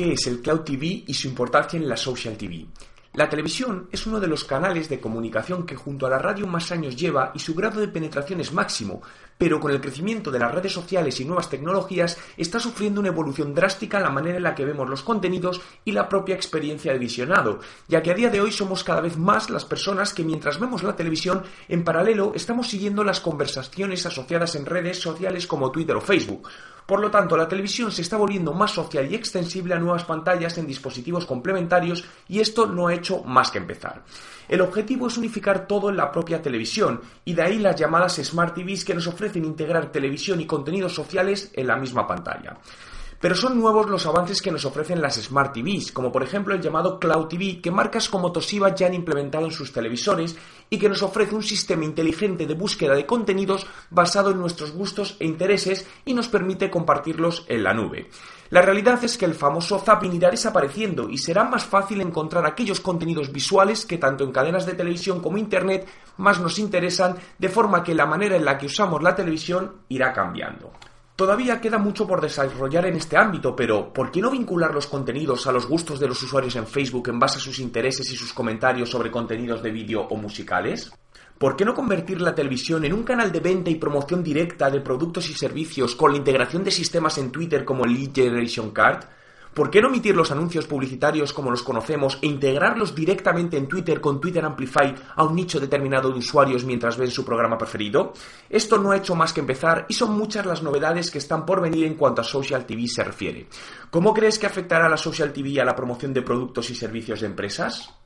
qué es el Cloud TV y su importancia en la Social TV. La televisión es uno de los canales de comunicación que junto a la radio más años lleva y su grado de penetración es máximo, pero con el crecimiento de las redes sociales y nuevas tecnologías está sufriendo una evolución drástica en la manera en la que vemos los contenidos y la propia experiencia de visionado, ya que a día de hoy somos cada vez más las personas que mientras vemos la televisión, en paralelo estamos siguiendo las conversaciones asociadas en redes sociales como Twitter o Facebook. Por lo tanto, la televisión se está volviendo más social y extensible a nuevas pantallas en dispositivos complementarios y esto no ha hecho más que empezar. El objetivo es unificar todo en la propia televisión y de ahí las llamadas Smart TVs que nos ofrecen integrar televisión y contenidos sociales en la misma pantalla. Pero son nuevos los avances que nos ofrecen las Smart TVs, como por ejemplo el llamado Cloud TV, que marcas como Toshiba ya han implementado en sus televisores y que nos ofrece un sistema inteligente de búsqueda de contenidos basado en nuestros gustos e intereses y nos permite compartirlos en la nube. La realidad es que el famoso zapping irá desapareciendo y será más fácil encontrar aquellos contenidos visuales que tanto en cadenas de televisión como Internet más nos interesan, de forma que la manera en la que usamos la televisión irá cambiando. Todavía queda mucho por desarrollar en este ámbito, pero ¿por qué no vincular los contenidos a los gustos de los usuarios en Facebook en base a sus intereses y sus comentarios sobre contenidos de vídeo o musicales? ¿Por qué no convertir la televisión en un canal de venta y promoción directa de productos y servicios con la integración de sistemas en Twitter como Lead Generation Card? ¿Por qué no omitir los anuncios publicitarios como los conocemos e integrarlos directamente en Twitter con Twitter Amplify a un nicho determinado de usuarios mientras ven su programa preferido? Esto no ha hecho más que empezar y son muchas las novedades que están por venir en cuanto a Social TV se refiere. ¿Cómo crees que afectará la Social TV a la promoción de productos y servicios de empresas?